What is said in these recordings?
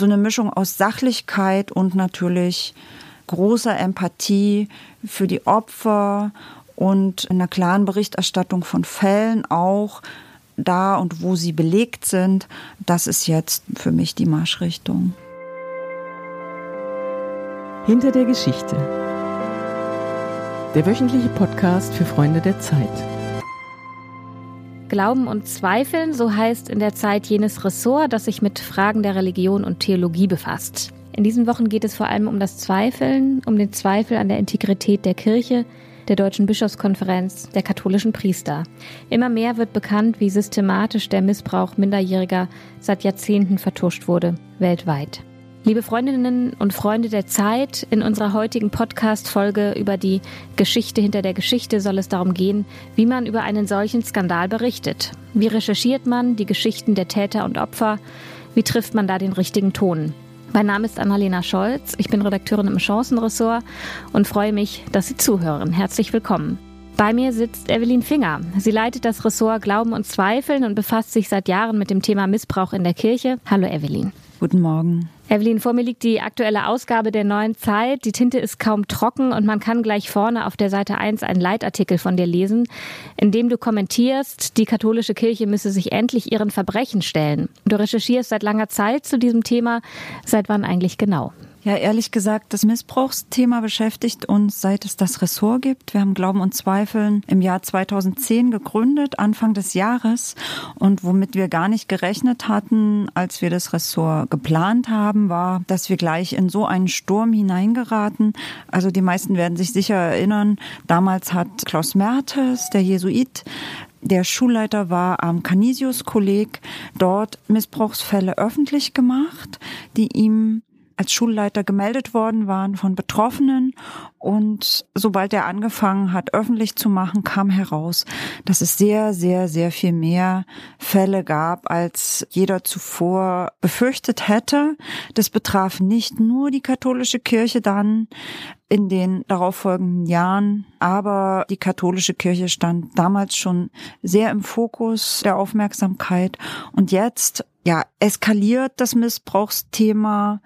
so eine Mischung aus Sachlichkeit und natürlich großer Empathie für die Opfer und einer klaren Berichterstattung von Fällen auch da und wo sie belegt sind. Das ist jetzt für mich die Marschrichtung. Hinter der Geschichte. Der wöchentliche Podcast für Freunde der Zeit. Glauben und Zweifeln, so heißt in der Zeit jenes Ressort, das sich mit Fragen der Religion und Theologie befasst. In diesen Wochen geht es vor allem um das Zweifeln, um den Zweifel an der Integrität der Kirche, der Deutschen Bischofskonferenz, der katholischen Priester. Immer mehr wird bekannt, wie systematisch der Missbrauch Minderjähriger seit Jahrzehnten vertuscht wurde, weltweit. Liebe Freundinnen und Freunde der Zeit, in unserer heutigen Podcast-Folge über die Geschichte hinter der Geschichte soll es darum gehen, wie man über einen solchen Skandal berichtet. Wie recherchiert man die Geschichten der Täter und Opfer? Wie trifft man da den richtigen Ton? Mein Name ist Annalena Scholz, ich bin Redakteurin im Chancenressort und freue mich, dass Sie zuhören. Herzlich willkommen. Bei mir sitzt Evelyn Finger. Sie leitet das Ressort Glauben und Zweifeln und befasst sich seit Jahren mit dem Thema Missbrauch in der Kirche. Hallo Evelyn. Guten Morgen. Evelyn, vor mir liegt die aktuelle Ausgabe der neuen Zeit. Die Tinte ist kaum trocken und man kann gleich vorne auf der Seite 1 einen Leitartikel von dir lesen, in dem du kommentierst, die katholische Kirche müsse sich endlich ihren Verbrechen stellen. Du recherchierst seit langer Zeit zu diesem Thema. Seit wann eigentlich genau? Ja, ehrlich gesagt, das Missbrauchsthema beschäftigt uns, seit es das Ressort gibt. Wir haben Glauben und Zweifeln im Jahr 2010 gegründet, Anfang des Jahres. Und womit wir gar nicht gerechnet hatten, als wir das Ressort geplant haben, war, dass wir gleich in so einen Sturm hineingeraten. Also die meisten werden sich sicher erinnern, damals hat Klaus Mertes, der Jesuit, der Schulleiter war am Canisius-Kolleg, dort Missbrauchsfälle öffentlich gemacht, die ihm als Schulleiter gemeldet worden waren von Betroffenen. Und sobald er angefangen hat, öffentlich zu machen, kam heraus, dass es sehr, sehr, sehr viel mehr Fälle gab, als jeder zuvor befürchtet hätte. Das betraf nicht nur die katholische Kirche dann in den darauffolgenden Jahren, aber die katholische Kirche stand damals schon sehr im Fokus der Aufmerksamkeit. Und jetzt, ja, eskaliert das Missbrauchsthema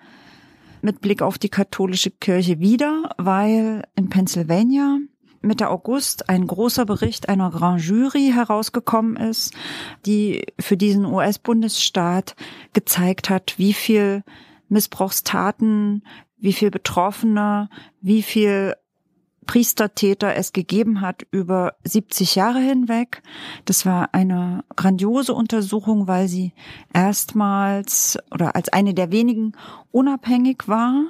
mit Blick auf die katholische Kirche wieder, weil in Pennsylvania Mitte August ein großer Bericht einer Grand Jury herausgekommen ist, die für diesen US-Bundesstaat gezeigt hat, wie viel Missbrauchstaten, wie viel Betroffene, wie viel Priestertäter es gegeben hat über 70 Jahre hinweg. Das war eine grandiose Untersuchung, weil sie erstmals oder als eine der wenigen unabhängig war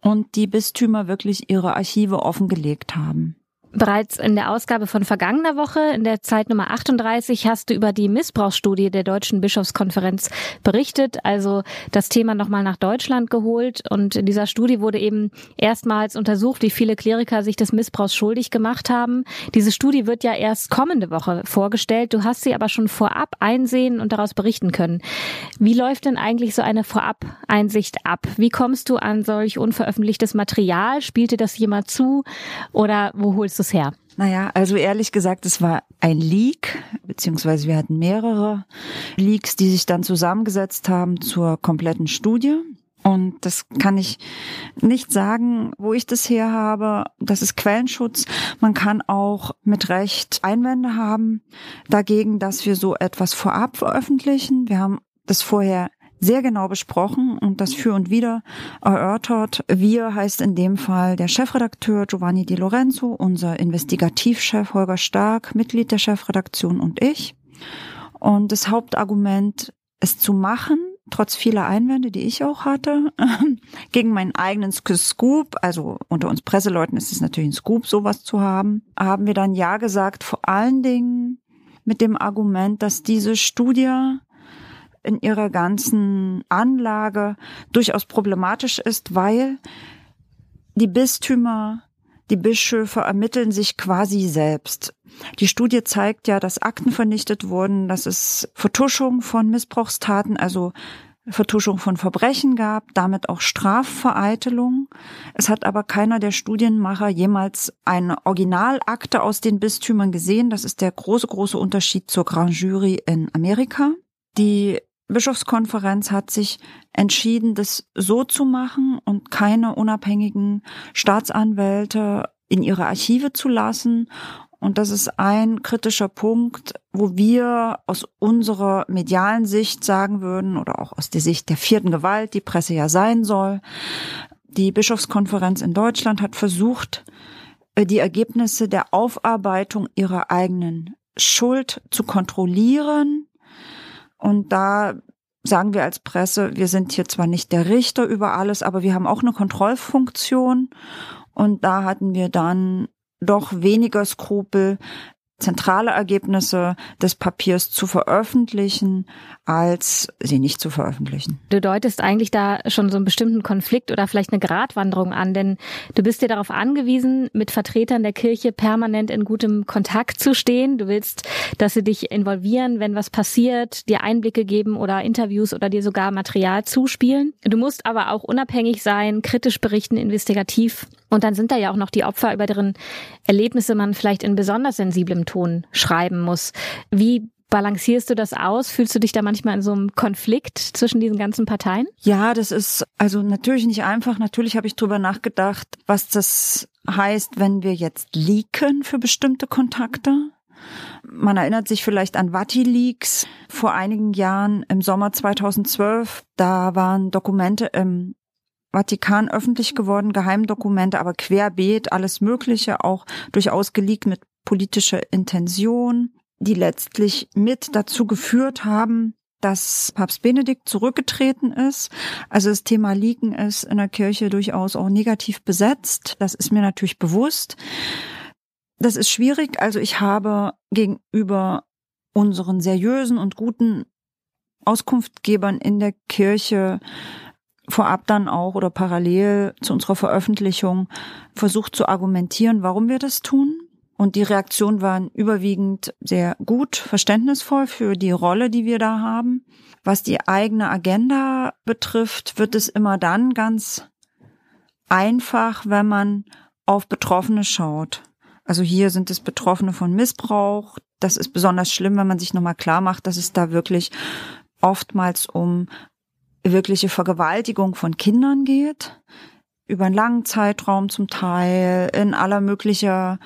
und die Bistümer wirklich ihre Archive offengelegt haben. Bereits in der Ausgabe von vergangener Woche, in der Zeit Nummer 38, hast du über die Missbrauchsstudie der Deutschen Bischofskonferenz berichtet, also das Thema nochmal nach Deutschland geholt. Und in dieser Studie wurde eben erstmals untersucht, wie viele Kleriker sich des Missbrauchs schuldig gemacht haben. Diese Studie wird ja erst kommende Woche vorgestellt. Du hast sie aber schon vorab einsehen und daraus berichten können. Wie läuft denn eigentlich so eine Vorab-Einsicht ab? Wie kommst du an solch unveröffentlichtes Material? Spielte das jemand zu? Oder wo holst du es her? Naja, also ehrlich gesagt, es war ein Leak, beziehungsweise wir hatten mehrere Leaks, die sich dann zusammengesetzt haben zur kompletten Studie. Und das kann ich nicht sagen, wo ich das her habe. Das ist Quellenschutz. Man kann auch mit Recht Einwände haben dagegen, dass wir so etwas vorab veröffentlichen. Wir haben das vorher sehr genau besprochen und das für und wieder erörtert. Wir heißt in dem Fall der Chefredakteur Giovanni Di Lorenzo, unser Investigativchef Holger Stark, Mitglied der Chefredaktion und ich. Und das Hauptargument, es zu machen, trotz vieler Einwände, die ich auch hatte, gegen meinen eigenen Scoop, also unter uns Presseleuten ist es natürlich ein Scoop, sowas zu haben, haben wir dann Ja gesagt, vor allen Dingen mit dem Argument, dass diese Studie in ihrer ganzen Anlage durchaus problematisch ist, weil die Bistümer, die Bischöfe ermitteln sich quasi selbst. Die Studie zeigt ja, dass Akten vernichtet wurden, dass es Vertuschung von Missbrauchstaten, also Vertuschung von Verbrechen gab, damit auch Strafvereitelung. Es hat aber keiner der Studienmacher jemals eine Originalakte aus den Bistümern gesehen. Das ist der große, große Unterschied zur Grand Jury in Amerika. Die Bischofskonferenz hat sich entschieden, das so zu machen und keine unabhängigen Staatsanwälte in ihre Archive zu lassen. Und das ist ein kritischer Punkt, wo wir aus unserer medialen Sicht sagen würden oder auch aus der Sicht der vierten Gewalt, die Presse ja sein soll. Die Bischofskonferenz in Deutschland hat versucht, äh, die Ergebnisse der Aufarbeitung ihrer eigenen Schuld zu kontrollieren und da sagen wir als Presse, wir sind hier zwar nicht der Richter über alles, aber wir haben auch eine Kontrollfunktion. Und da hatten wir dann doch weniger Skrupel, zentrale Ergebnisse des Papiers zu veröffentlichen, als sie nicht zu veröffentlichen. Du deutest eigentlich da schon so einen bestimmten Konflikt oder vielleicht eine Gratwanderung an, denn du bist dir darauf angewiesen, mit Vertretern der Kirche permanent in gutem Kontakt zu stehen. Du willst, dass sie dich involvieren, wenn was passiert, dir Einblicke geben oder Interviews oder dir sogar Material zuspielen. Du musst aber auch unabhängig sein, kritisch berichten, investigativ. Und dann sind da ja auch noch die Opfer, über deren Erlebnisse man vielleicht in besonders sensiblem Ton schreiben muss. Wie balancierst du das aus? Fühlst du dich da manchmal in so einem Konflikt zwischen diesen ganzen Parteien? Ja, das ist also natürlich nicht einfach. Natürlich habe ich drüber nachgedacht, was das heißt, wenn wir jetzt leaken für bestimmte Kontakte. Man erinnert sich vielleicht an Vati-Leaks vor einigen Jahren im Sommer 2012. Da waren Dokumente im Vatikan öffentlich geworden, Geheimdokumente, aber querbeet, alles Mögliche, auch durchaus geleakt mit politischer Intention die letztlich mit dazu geführt haben, dass Papst Benedikt zurückgetreten ist. Also das Thema Liegen ist in der Kirche durchaus auch negativ besetzt. Das ist mir natürlich bewusst. Das ist schwierig. Also ich habe gegenüber unseren seriösen und guten Auskunftgebern in der Kirche vorab dann auch oder parallel zu unserer Veröffentlichung versucht zu argumentieren, warum wir das tun. Und die Reaktionen waren überwiegend sehr gut, verständnisvoll für die Rolle, die wir da haben. Was die eigene Agenda betrifft, wird es immer dann ganz einfach, wenn man auf Betroffene schaut. Also hier sind es Betroffene von Missbrauch. Das ist besonders schlimm, wenn man sich nochmal klar macht, dass es da wirklich oftmals um wirkliche Vergewaltigung von Kindern geht über einen langen Zeitraum zum Teil, in aller möglicher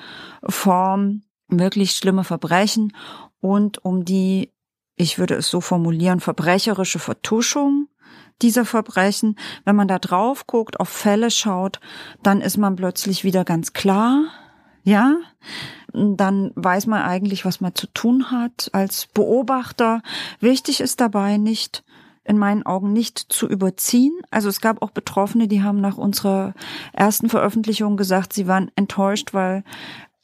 Form, wirklich schlimme Verbrechen und um die, ich würde es so formulieren, verbrecherische Vertuschung dieser Verbrechen. Wenn man da drauf guckt, auf Fälle schaut, dann ist man plötzlich wieder ganz klar, ja, dann weiß man eigentlich, was man zu tun hat als Beobachter. Wichtig ist dabei nicht, in meinen Augen nicht zu überziehen. Also es gab auch Betroffene, die haben nach unserer ersten Veröffentlichung gesagt, sie waren enttäuscht, weil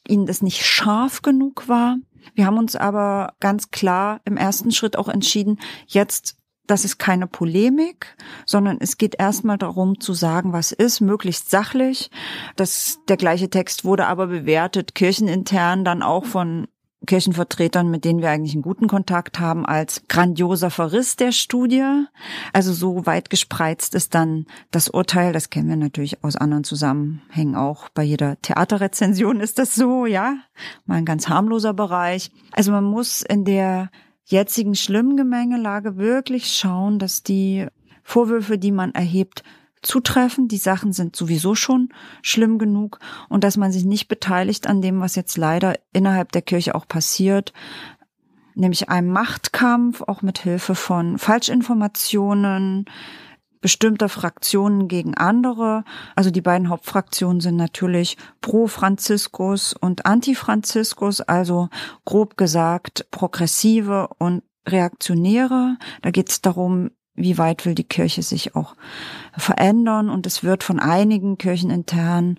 ihnen das nicht scharf genug war. Wir haben uns aber ganz klar im ersten Schritt auch entschieden, jetzt das ist keine Polemik, sondern es geht erstmal darum zu sagen, was ist, möglichst sachlich. Das, der gleiche Text wurde aber bewertet, kirchenintern dann auch von Kirchenvertretern, mit denen wir eigentlich einen guten Kontakt haben, als grandioser Verriss der Studie. Also so weit gespreizt ist dann das Urteil. Das kennen wir natürlich aus anderen Zusammenhängen auch. Bei jeder Theaterrezension ist das so, ja. Mal ein ganz harmloser Bereich. Also man muss in der jetzigen schlimmen Gemengelage wirklich schauen, dass die Vorwürfe, die man erhebt, zutreffen. Die Sachen sind sowieso schon schlimm genug und dass man sich nicht beteiligt an dem, was jetzt leider innerhalb der Kirche auch passiert, nämlich einem Machtkampf, auch mit Hilfe von Falschinformationen bestimmter Fraktionen gegen andere. Also die beiden Hauptfraktionen sind natürlich pro Franziskus und Anti-Franziskus, also grob gesagt progressive und Reaktionäre. Da geht es darum, wie weit will die Kirche sich auch verändern und es wird von einigen kirchenintern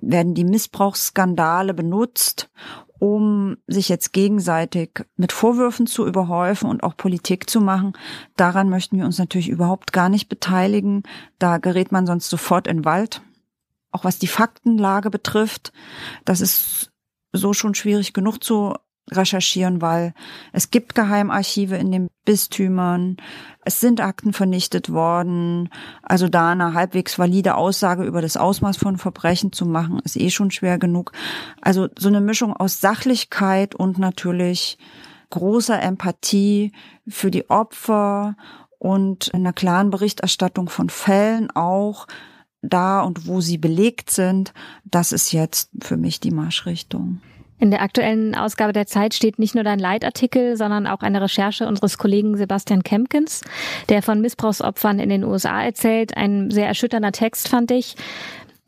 werden die Missbrauchsskandale benutzt, um sich jetzt gegenseitig mit Vorwürfen zu überhäufen und auch Politik zu machen. Daran möchten wir uns natürlich überhaupt gar nicht beteiligen. Da gerät man sonst sofort in Wald. Auch was die Faktenlage betrifft, das ist so schon schwierig genug zu recherchieren, weil es gibt Geheimarchive in den Bistümern, es sind Akten vernichtet worden. Also da eine halbwegs valide Aussage über das Ausmaß von Verbrechen zu machen, ist eh schon schwer genug. Also so eine Mischung aus Sachlichkeit und natürlich großer Empathie für die Opfer und einer klaren Berichterstattung von Fällen auch da und wo sie belegt sind. Das ist jetzt für mich die Marschrichtung. In der aktuellen Ausgabe der Zeit steht nicht nur dein Leitartikel, sondern auch eine Recherche unseres Kollegen Sebastian Kempkins, der von Missbrauchsopfern in den USA erzählt. Ein sehr erschütternder Text fand ich.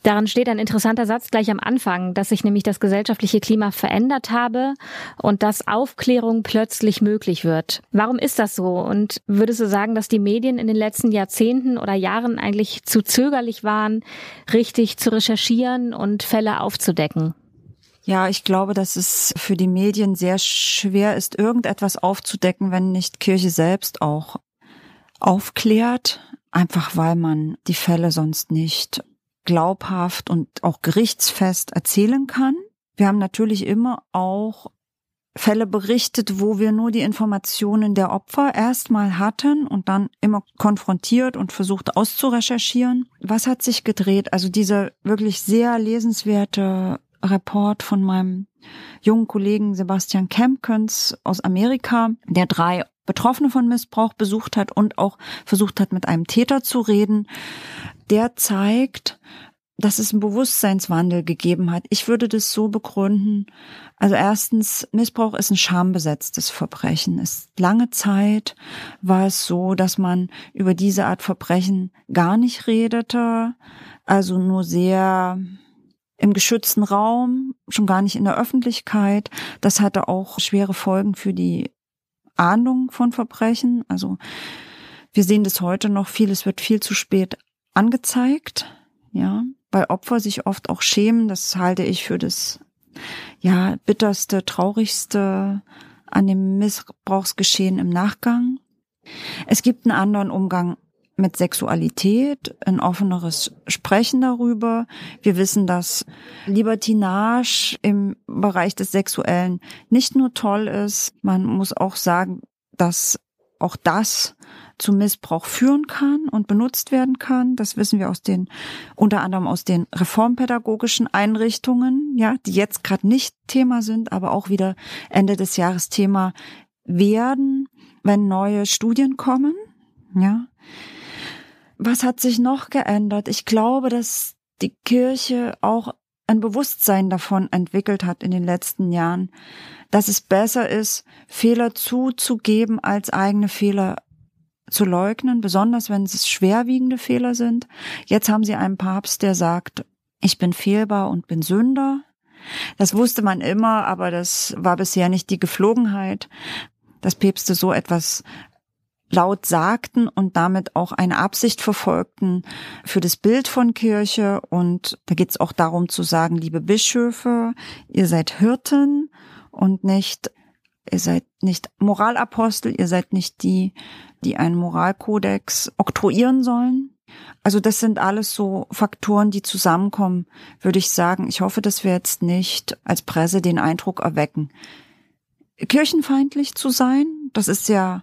Daran steht ein interessanter Satz gleich am Anfang, dass sich nämlich das gesellschaftliche Klima verändert habe und dass Aufklärung plötzlich möglich wird. Warum ist das so? Und würdest du sagen, dass die Medien in den letzten Jahrzehnten oder Jahren eigentlich zu zögerlich waren, richtig zu recherchieren und Fälle aufzudecken? Ja, ich glaube, dass es für die Medien sehr schwer ist, irgendetwas aufzudecken, wenn nicht Kirche selbst auch aufklärt, einfach weil man die Fälle sonst nicht glaubhaft und auch gerichtsfest erzählen kann. Wir haben natürlich immer auch Fälle berichtet, wo wir nur die Informationen der Opfer erstmal hatten und dann immer konfrontiert und versucht auszurecherchieren. Was hat sich gedreht? Also dieser wirklich sehr lesenswerte Report von meinem jungen Kollegen Sebastian Kempkens aus Amerika, der drei Betroffene von Missbrauch besucht hat und auch versucht hat, mit einem Täter zu reden, der zeigt, dass es einen Bewusstseinswandel gegeben hat. Ich würde das so begründen. Also erstens, Missbrauch ist ein schambesetztes Verbrechen. Es lange Zeit war es so, dass man über diese Art Verbrechen gar nicht redete, also nur sehr im geschützten Raum, schon gar nicht in der Öffentlichkeit. Das hatte auch schwere Folgen für die Ahndung von Verbrechen. Also wir sehen das heute noch viel, es wird viel zu spät angezeigt, ja, weil Opfer sich oft auch schämen. Das halte ich für das, ja, bitterste, traurigste an dem Missbrauchsgeschehen im Nachgang. Es gibt einen anderen Umgang mit Sexualität, ein offeneres Sprechen darüber. Wir wissen, dass Libertinage im Bereich des Sexuellen nicht nur toll ist, man muss auch sagen, dass auch das zu Missbrauch führen kann und benutzt werden kann. Das wissen wir aus den, unter anderem aus den reformpädagogischen Einrichtungen, ja, die jetzt gerade nicht Thema sind, aber auch wieder Ende des Jahres Thema werden, wenn neue Studien kommen, ja. Was hat sich noch geändert? Ich glaube, dass die Kirche auch ein Bewusstsein davon entwickelt hat in den letzten Jahren, dass es besser ist, Fehler zuzugeben, als eigene Fehler zu leugnen, besonders wenn es schwerwiegende Fehler sind. Jetzt haben sie einen Papst, der sagt, ich bin fehlbar und bin Sünder. Das wusste man immer, aber das war bisher nicht die Geflogenheit, dass Päpste so etwas laut sagten und damit auch eine Absicht verfolgten für das Bild von Kirche. Und da geht es auch darum zu sagen, liebe Bischöfe, ihr seid Hirten und nicht, ihr seid nicht Moralapostel, ihr seid nicht die, die einen Moralkodex oktroyieren sollen. Also das sind alles so Faktoren, die zusammenkommen, würde ich sagen. Ich hoffe, dass wir jetzt nicht als Presse den Eindruck erwecken, kirchenfeindlich zu sein. Das ist ja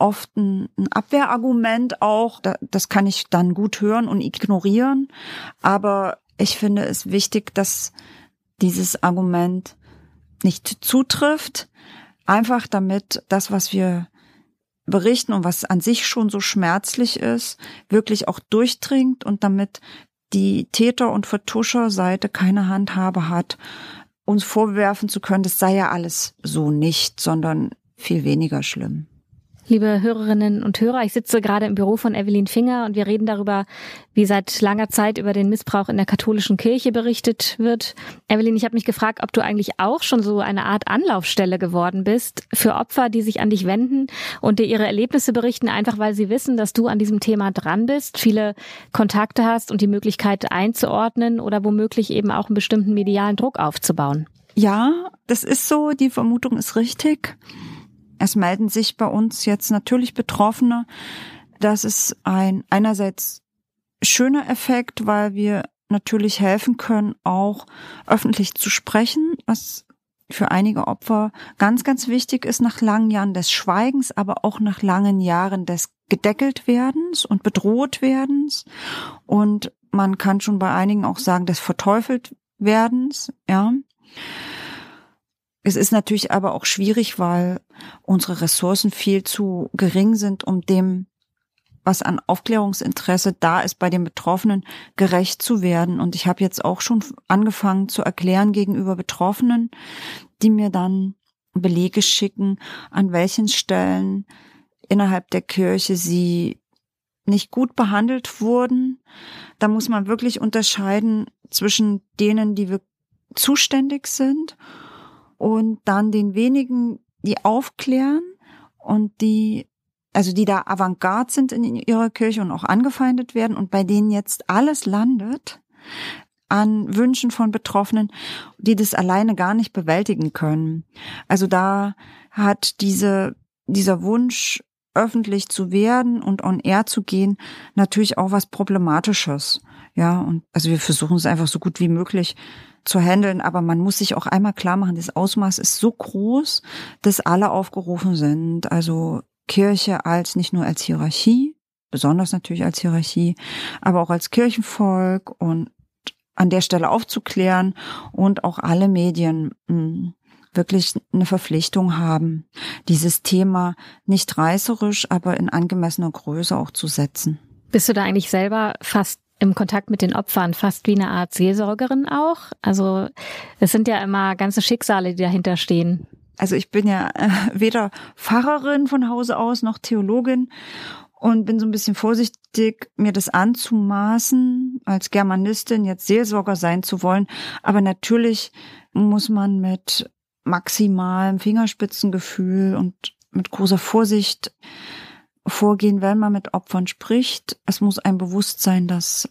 oft ein, ein Abwehrargument auch. Das kann ich dann gut hören und ignorieren. Aber ich finde es wichtig, dass dieses Argument nicht zutrifft. Einfach damit das, was wir berichten und was an sich schon so schmerzlich ist, wirklich auch durchdringt und damit die Täter- und Vertuscherseite keine Handhabe hat, uns vorwerfen zu können, das sei ja alles so nicht, sondern viel weniger schlimm. Liebe Hörerinnen und Hörer, ich sitze gerade im Büro von Evelyn Finger und wir reden darüber, wie seit langer Zeit über den Missbrauch in der katholischen Kirche berichtet wird. Evelyn, ich habe mich gefragt, ob du eigentlich auch schon so eine Art Anlaufstelle geworden bist für Opfer, die sich an dich wenden und dir ihre Erlebnisse berichten, einfach weil sie wissen, dass du an diesem Thema dran bist, viele Kontakte hast und die Möglichkeit einzuordnen oder womöglich eben auch einen bestimmten medialen Druck aufzubauen. Ja, das ist so, die Vermutung ist richtig. Es melden sich bei uns jetzt natürlich Betroffene. Das ist ein einerseits schöner Effekt, weil wir natürlich helfen können, auch öffentlich zu sprechen, was für einige Opfer ganz, ganz wichtig ist nach langen Jahren des Schweigens, aber auch nach langen Jahren des gedeckelt werdens und bedroht werdens. Und man kann schon bei einigen auch sagen, des verteufelt werdens, ja. Es ist natürlich aber auch schwierig, weil unsere Ressourcen viel zu gering sind, um dem, was an Aufklärungsinteresse da ist, bei den Betroffenen gerecht zu werden. Und ich habe jetzt auch schon angefangen zu erklären gegenüber Betroffenen, die mir dann Belege schicken, an welchen Stellen innerhalb der Kirche sie nicht gut behandelt wurden. Da muss man wirklich unterscheiden zwischen denen, die wir zuständig sind und dann den wenigen, die aufklären und die, also die da Avantgarde sind in ihrer Kirche und auch angefeindet werden und bei denen jetzt alles landet an Wünschen von Betroffenen, die das alleine gar nicht bewältigen können. Also da hat diese, dieser Wunsch öffentlich zu werden und on air zu gehen, natürlich auch was Problematisches. Ja, und also wir versuchen es einfach so gut wie möglich zu handeln, aber man muss sich auch einmal klar machen, das Ausmaß ist so groß, dass alle aufgerufen sind. Also Kirche als nicht nur als Hierarchie, besonders natürlich als Hierarchie, aber auch als Kirchenvolk und an der Stelle aufzuklären und auch alle Medien hm, wirklich eine Verpflichtung haben, dieses Thema nicht reißerisch, aber in angemessener Größe auch zu setzen. Bist du da eigentlich selber fast im Kontakt mit den Opfern, fast wie eine Art Seelsorgerin auch? Also es sind ja immer ganze Schicksale, die dahinter stehen. Also ich bin ja äh, weder Pfarrerin von Hause aus noch Theologin und bin so ein bisschen vorsichtig, mir das anzumaßen, als Germanistin jetzt Seelsorger sein zu wollen. Aber natürlich muss man mit maximalem Fingerspitzengefühl und mit großer Vorsicht vorgehen, wenn man mit Opfern spricht. Es muss ein Bewusstsein, dass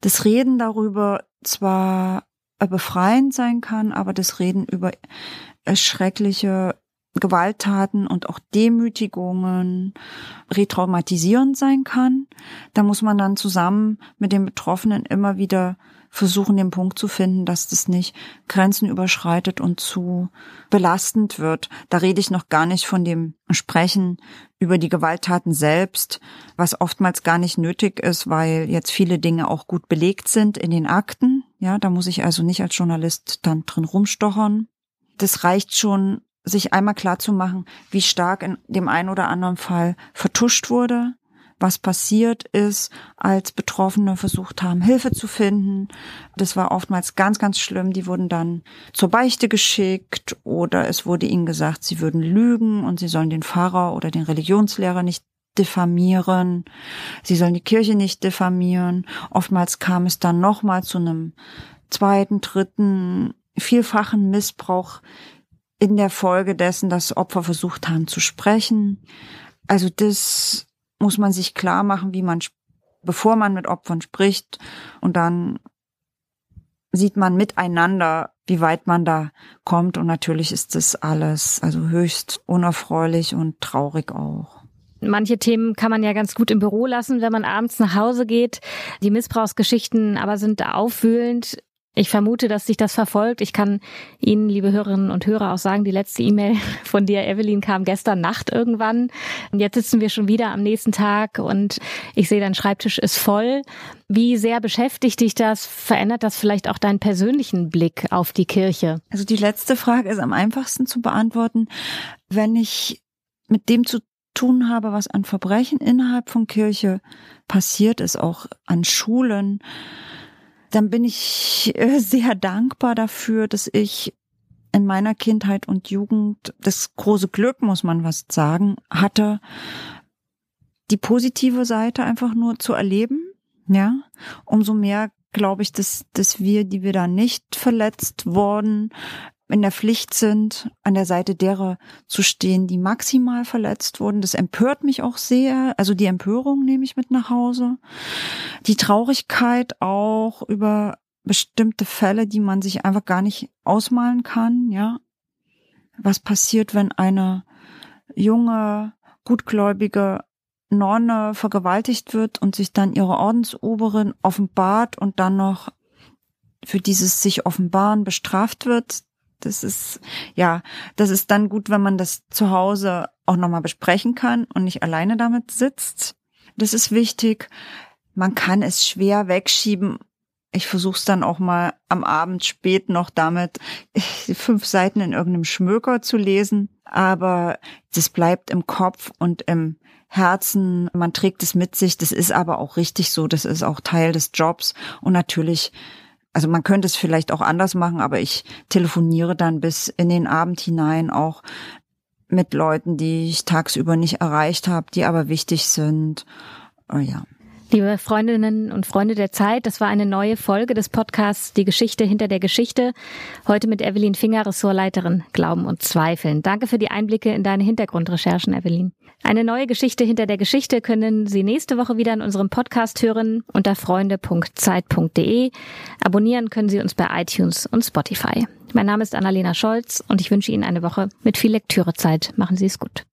das Reden darüber zwar befreiend sein kann, aber das Reden über schreckliche Gewalttaten und auch Demütigungen retraumatisierend sein kann. Da muss man dann zusammen mit den Betroffenen immer wieder versuchen, den Punkt zu finden, dass das nicht Grenzen überschreitet und zu belastend wird. Da rede ich noch gar nicht von dem Sprechen über die Gewalttaten selbst, was oftmals gar nicht nötig ist, weil jetzt viele Dinge auch gut belegt sind in den Akten. Ja, da muss ich also nicht als Journalist dann drin rumstochern. Das reicht schon, sich einmal klar zu machen, wie stark in dem einen oder anderen Fall vertuscht wurde, was passiert ist, als Betroffene versucht haben, Hilfe zu finden. Das war oftmals ganz, ganz schlimm. Die wurden dann zur Beichte geschickt oder es wurde ihnen gesagt, sie würden lügen und sie sollen den Pfarrer oder den Religionslehrer nicht diffamieren. Sie sollen die Kirche nicht diffamieren. Oftmals kam es dann nochmal zu einem zweiten, dritten, vielfachen Missbrauch in der Folge dessen, dass Opfer versucht haben zu sprechen. Also das muss man sich klar machen, wie man, bevor man mit Opfern spricht. Und dann sieht man miteinander, wie weit man da kommt. Und natürlich ist das alles also höchst unerfreulich und traurig auch. Manche Themen kann man ja ganz gut im Büro lassen, wenn man abends nach Hause geht. Die Missbrauchsgeschichten aber sind aufwühlend. Ich vermute, dass sich das verfolgt. Ich kann Ihnen, liebe Hörerinnen und Hörer, auch sagen, die letzte E-Mail von dir, Evelyn, kam gestern Nacht irgendwann. Und jetzt sitzen wir schon wieder am nächsten Tag und ich sehe, dein Schreibtisch ist voll. Wie sehr beschäftigt dich das? Verändert das vielleicht auch deinen persönlichen Blick auf die Kirche? Also die letzte Frage ist am einfachsten zu beantworten. Wenn ich mit dem zu tun habe, was an Verbrechen innerhalb von Kirche passiert ist, auch an Schulen, dann bin ich äh, sehr dankbar dafür, dass ich in meiner Kindheit und Jugend das große Glück, muss man was sagen, hatte, die positive Seite einfach nur zu erleben. Ja, umso mehr glaube ich, dass, dass wir, die wir da nicht verletzt worden, in der Pflicht sind, an der Seite derer zu stehen, die maximal verletzt wurden. Das empört mich auch sehr. Also die Empörung nehme ich mit nach Hause. Die Traurigkeit auch über bestimmte Fälle, die man sich einfach gar nicht ausmalen kann, ja. Was passiert, wenn eine junge, gutgläubige Nonne vergewaltigt wird und sich dann ihre Ordensoberin offenbart und dann noch für dieses sich offenbaren bestraft wird, das ist, ja, das ist dann gut, wenn man das zu Hause auch nochmal besprechen kann und nicht alleine damit sitzt. Das ist wichtig. Man kann es schwer wegschieben Ich versuche es dann auch mal am Abend spät noch damit, fünf Seiten in irgendeinem Schmöker zu lesen. Aber das bleibt im Kopf und im Herzen. Man trägt es mit sich. Das ist aber auch richtig so. Das ist auch Teil des Jobs. Und natürlich also man könnte es vielleicht auch anders machen, aber ich telefoniere dann bis in den Abend hinein auch mit Leuten, die ich tagsüber nicht erreicht habe, die aber wichtig sind. Oh ja. Liebe Freundinnen und Freunde der Zeit, das war eine neue Folge des Podcasts Die Geschichte hinter der Geschichte. Heute mit Evelyn Finger, Ressortleiterin Glauben und Zweifeln. Danke für die Einblicke in deine Hintergrundrecherchen, Evelyn. Eine neue Geschichte hinter der Geschichte können Sie nächste Woche wieder in unserem Podcast hören unter freunde.zeit.de. Abonnieren können Sie uns bei iTunes und Spotify. Mein Name ist Annalena Scholz und ich wünsche Ihnen eine Woche mit viel Lektürezeit. Machen Sie es gut.